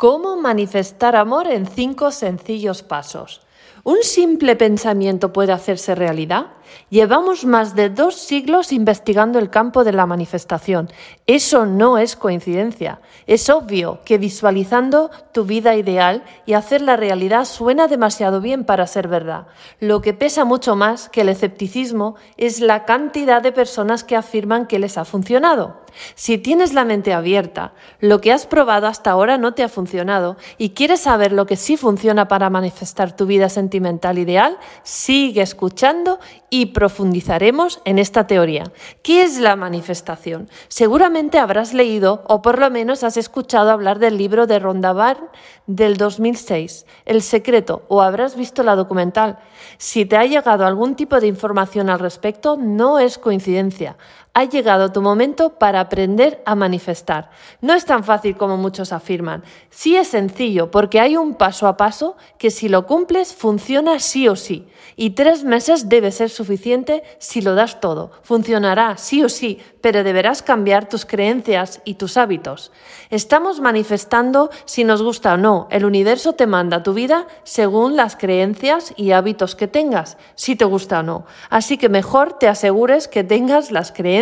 ¿Cómo manifestar amor en cinco sencillos pasos? ¿Un simple pensamiento puede hacerse realidad? Llevamos más de dos siglos investigando el campo de la manifestación. Eso no es coincidencia. Es obvio que visualizando tu vida ideal y hacer la realidad suena demasiado bien para ser verdad. Lo que pesa mucho más que el escepticismo es la cantidad de personas que afirman que les ha funcionado. Si tienes la mente abierta, lo que has probado hasta ahora no te ha funcionado y quieres saber lo que sí funciona para manifestar tu vida sentimental ideal, sigue escuchando y profundizaremos en esta teoría. ¿Qué es la manifestación? Seguramente habrás leído o por lo menos has escuchado hablar del libro de Rondavar del 2006, El secreto, o habrás visto la documental. Si te ha llegado algún tipo de información al respecto, no es coincidencia ha llegado tu momento para aprender a manifestar. No es tan fácil como muchos afirman. Sí es sencillo porque hay un paso a paso que si lo cumples funciona sí o sí. Y tres meses debe ser suficiente si lo das todo. Funcionará sí o sí, pero deberás cambiar tus creencias y tus hábitos. Estamos manifestando si nos gusta o no. El universo te manda tu vida según las creencias y hábitos que tengas, si te gusta o no. Así que mejor te asegures que tengas las creencias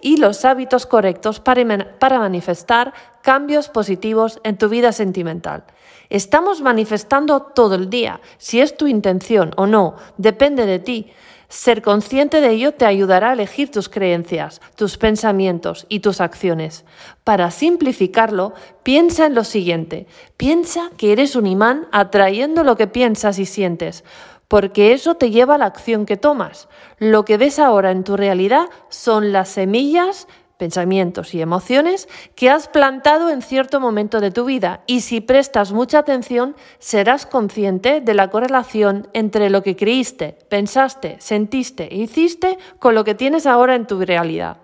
y los hábitos correctos para, para manifestar cambios positivos en tu vida sentimental. Estamos manifestando todo el día. Si es tu intención o no, depende de ti. Ser consciente de ello te ayudará a elegir tus creencias, tus pensamientos y tus acciones. Para simplificarlo, piensa en lo siguiente. Piensa que eres un imán atrayendo lo que piensas y sientes, porque eso te lleva a la acción que tomas. Lo que ves ahora en tu realidad son las semillas pensamientos y emociones que has plantado en cierto momento de tu vida y si prestas mucha atención serás consciente de la correlación entre lo que creíste, pensaste, sentiste e hiciste con lo que tienes ahora en tu realidad.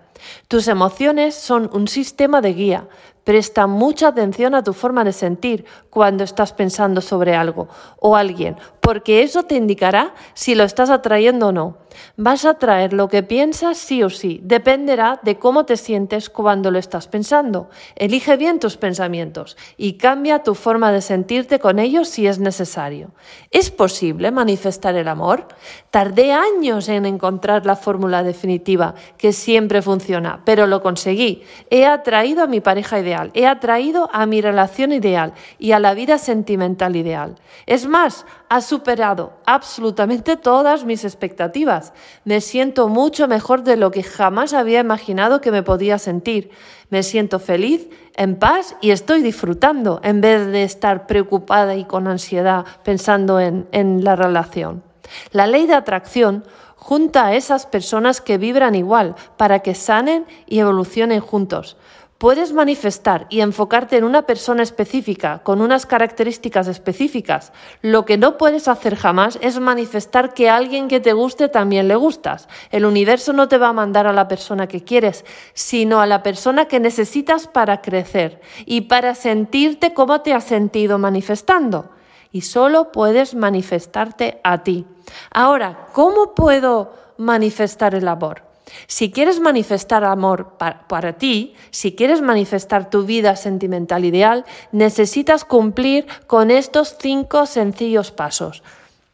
Tus emociones son un sistema de guía. Presta mucha atención a tu forma de sentir cuando estás pensando sobre algo o alguien, porque eso te indicará si lo estás atrayendo o no. Vas a traer lo que piensas sí o sí, dependerá de cómo te sientes cuando lo estás pensando. Elige bien tus pensamientos y cambia tu forma de sentirte con ellos si es necesario. ¿Es posible manifestar el amor? Tardé años en encontrar la fórmula definitiva que siempre funciona, pero lo conseguí. He atraído a mi pareja ideal, he atraído a mi relación ideal y a la vida sentimental ideal. Es más, ha superado absolutamente todas mis expectativas. Me siento mucho mejor de lo que jamás había imaginado que me podía sentir. Me siento feliz, en paz y estoy disfrutando en vez de estar preocupada y con ansiedad pensando en, la relación. La ley de atracción junta a esas personas que vibran igual para que sanen y evolucionen juntos. Puedes manifestar y enfocarte en una persona específica con unas características específicas. Lo que no puedes hacer jamás es manifestar que a alguien que te guste también le gustas. El universo no te va a mandar a la persona que quieres, sino a la persona que necesitas para crecer y para sentirte como te has sentido manifestando. Y solo puedes manifestarte a ti. Ahora, ¿cómo puedo manifestar el amor? Si quieres manifestar amor para, ti, si quieres manifestar tu vida sentimental ideal, necesitas cumplir con estos cinco sencillos pasos.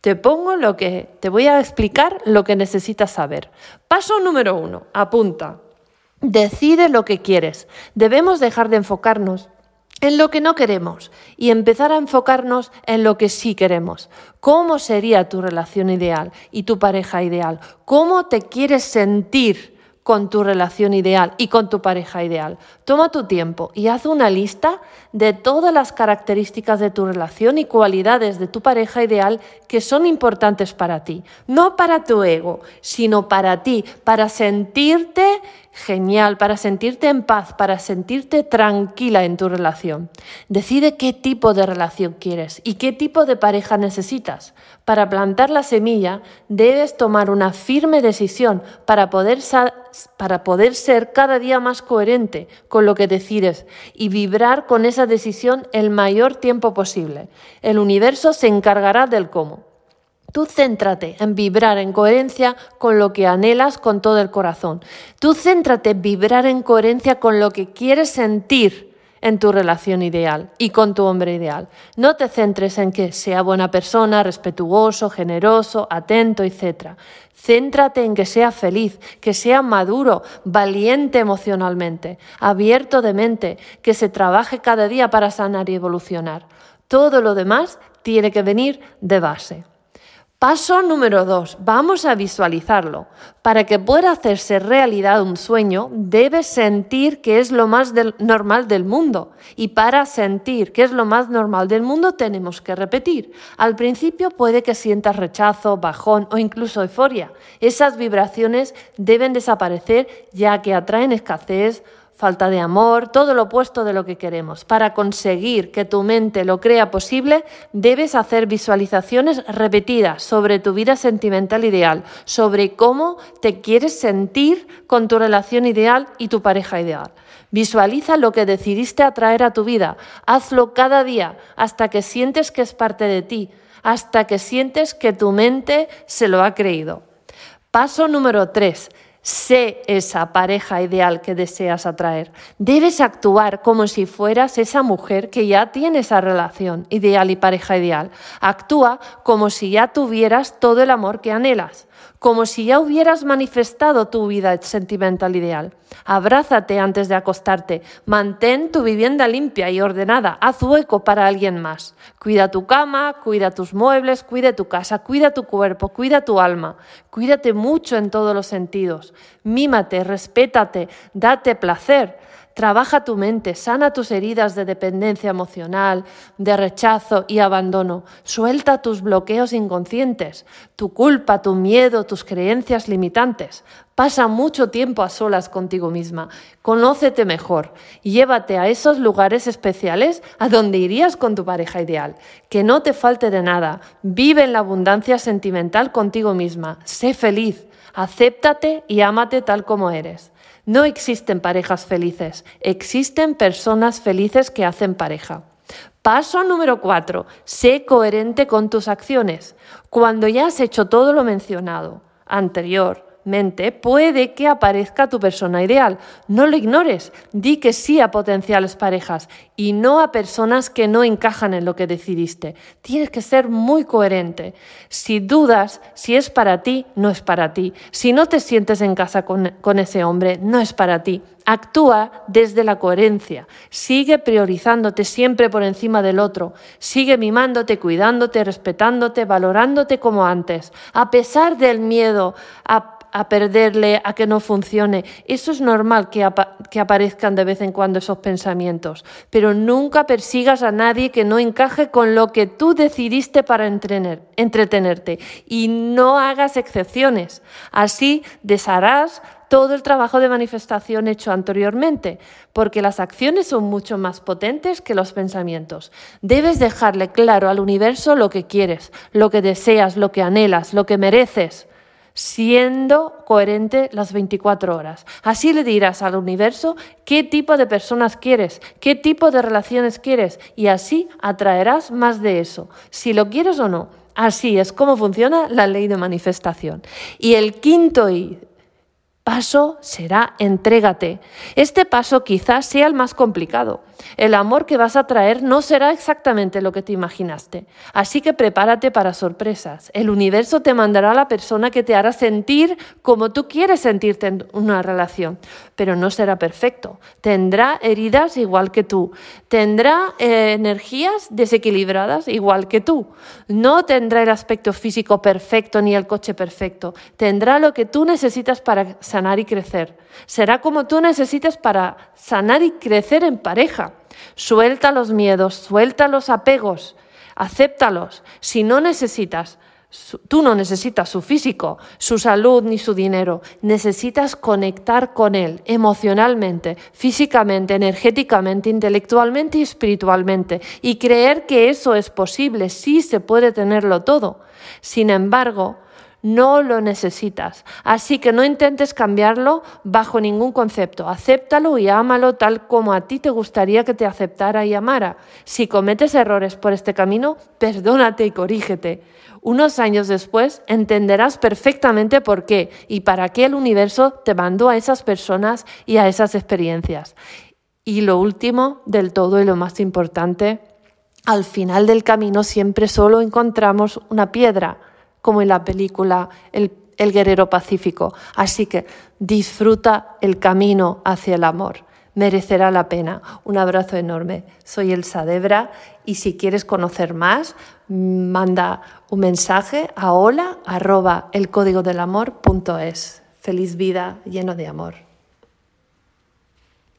Te pongo lo que, te voy a explicar lo que necesitas saber. Paso número uno, apunta. Decide lo que quieres. Debemos dejar de enfocarnos en lo que no queremos y empezar a enfocarnos en lo que sí queremos. ¿Cómo sería tu relación ideal y tu pareja ideal? ¿Cómo te quieres sentir? con tu relación ideal y con tu pareja ideal. Toma tu tiempo y haz una lista de todas las características de tu relación y cualidades de tu pareja ideal que son importantes para ti. No para tu ego, sino para ti, para sentirte genial, para sentirte en paz, para sentirte tranquila en tu relación. Decide qué tipo de relación quieres y qué tipo de pareja necesitas. Para plantar la semilla debes tomar una firme decisión para poder, para poder ser cada día más coherente con lo que decides y vibrar con esa decisión el mayor tiempo posible. El universo se encargará del cómo. Tú céntrate en vibrar en coherencia con lo que anhelas con todo el corazón. Tú céntrate en vibrar en coherencia con lo que quieres sentir en tu relación ideal y con tu hombre ideal. No te centres en que sea buena persona, respetuoso, generoso, atento, etc. Céntrate en que sea feliz, que sea maduro, valiente emocionalmente, abierto de mente, que se trabaje cada día para sanar y evolucionar. Todo lo demás tiene que venir de base. Paso número dos, vamos a visualizarlo. Para que pueda hacerse realidad un sueño, debes sentir que es lo más normal del mundo. Y para sentir que es lo más normal del mundo tenemos que repetir. Al principio puede que sientas rechazo, bajón o incluso euforia. Esas vibraciones deben desaparecer ya que atraen escasez, falta de amor, todo lo opuesto de lo que queremos. Para conseguir que tu mente lo crea posible, debes hacer visualizaciones repetidas sobre tu vida sentimental ideal, sobre cómo te quieres sentir con tu relación ideal y tu pareja ideal. Visualiza lo que decidiste atraer a tu vida. Hazlo cada día hasta que sientes que es parte de ti, hasta que sientes que tu mente se lo ha creído. Paso número 3 Sé esa pareja ideal que deseas atraer. Debes actuar como si fueras esa mujer que ya tiene esa relación ideal y pareja ideal. Actúa como si ya tuvieras todo el amor que anhelas como si ya hubieras manifestado tu vida sentimental ideal. Abrázate antes de acostarte, mantén tu vivienda limpia y ordenada, haz hueco para alguien más. Cuida tu cama, cuida tus muebles, cuida tu casa, cuida tu cuerpo, cuida tu alma. Cuídate mucho en todos los sentidos. Mímate, respétate, date placer. Trabaja tu mente, sana tus heridas de dependencia emocional, de rechazo y abandono. Suelta tus bloqueos inconscientes, tu culpa, tu miedo, tus creencias limitantes. Pasa mucho tiempo a solas contigo misma. Conócete mejor. Llévate a esos lugares especiales a donde irías con tu pareja ideal. Que no te falte de nada. Vive en la abundancia sentimental contigo misma. Sé feliz. Acéptate y ámate tal como eres. No existen parejas felices, existen personas felices que hacen pareja. Paso número cuatro, sé coherente con tus acciones. Cuando ya has hecho todo lo mencionado anterior, puede que aparezca tu persona ideal. No lo ignores. Di que sí a potenciales parejas y no a personas que no encajan en lo que decidiste. Tienes que ser muy coherente. Si dudas si es para ti, no es para ti. Si no te sientes en casa con, con ese hombre, no es para ti. Actúa desde la coherencia. Sigue priorizándote siempre por encima del otro. Sigue mimándote, cuidándote, respetándote, valorándote como antes. A pesar del miedo a a perderle, a que no funcione. Eso es normal que, que aparezcan de vez en cuando esos pensamientos, pero nunca persigas a nadie que no encaje con lo que tú decidiste para entretenerte y no hagas excepciones. Así desharás todo el trabajo de manifestación hecho anteriormente, porque las acciones son mucho más potentes que los pensamientos. Debes dejarle claro al universo lo que quieres, lo que deseas, lo que anhelas, lo que mereces siendo coherente las 24 horas. Así le dirás al universo qué tipo de personas quieres, qué tipo de relaciones quieres y así atraerás más de eso, si lo quieres o no. Así es como funciona la ley de manifestación. Y el quinto paso será entrégate. Este paso quizás sea el más complicado. El amor que vas a traer no será exactamente lo que te imaginaste. Así que prepárate para sorpresas. El universo te mandará a la persona que te hará sentir como tú quieres sentirte en una relación, pero no será perfecto. Tendrá heridas igual que tú. Tendrá eh, energías desequilibradas igual que tú. No tendrá el aspecto físico perfecto ni el coche perfecto. Tendrá lo que tú necesitas para sanar y crecer. Será como tú necesites para sanar y crecer en pareja. Suelta los miedos, suelta los apegos, acéptalos. Si no necesitas, tú no necesitas su físico, su salud ni su dinero. Necesitas conectar con él emocionalmente, físicamente, energéticamente, intelectualmente y espiritualmente. Y creer que eso es posible, sí se puede tenerlo todo. Sin embargo, no lo necesitas. Así que no intentes cambiarlo bajo ningún concepto. Acéptalo y ámalo tal como a ti te gustaría que te aceptara y amara. Si cometes errores por este camino, perdónate y corrígete. Unos años después entenderás perfectamente por qué y para qué el universo te mandó a esas personas y a esas experiencias. Y lo último del todo y lo más importante, al final del camino siempre solo encontramos una piedra, como en la película El, el Guerrero Pacífico. Así que disfruta el camino hacia el amor merecerá la pena. Un abrazo enorme. Soy Elsa Debra y si quieres conocer más, manda un mensaje a hola arroba el código del amor Feliz vida lleno de amor.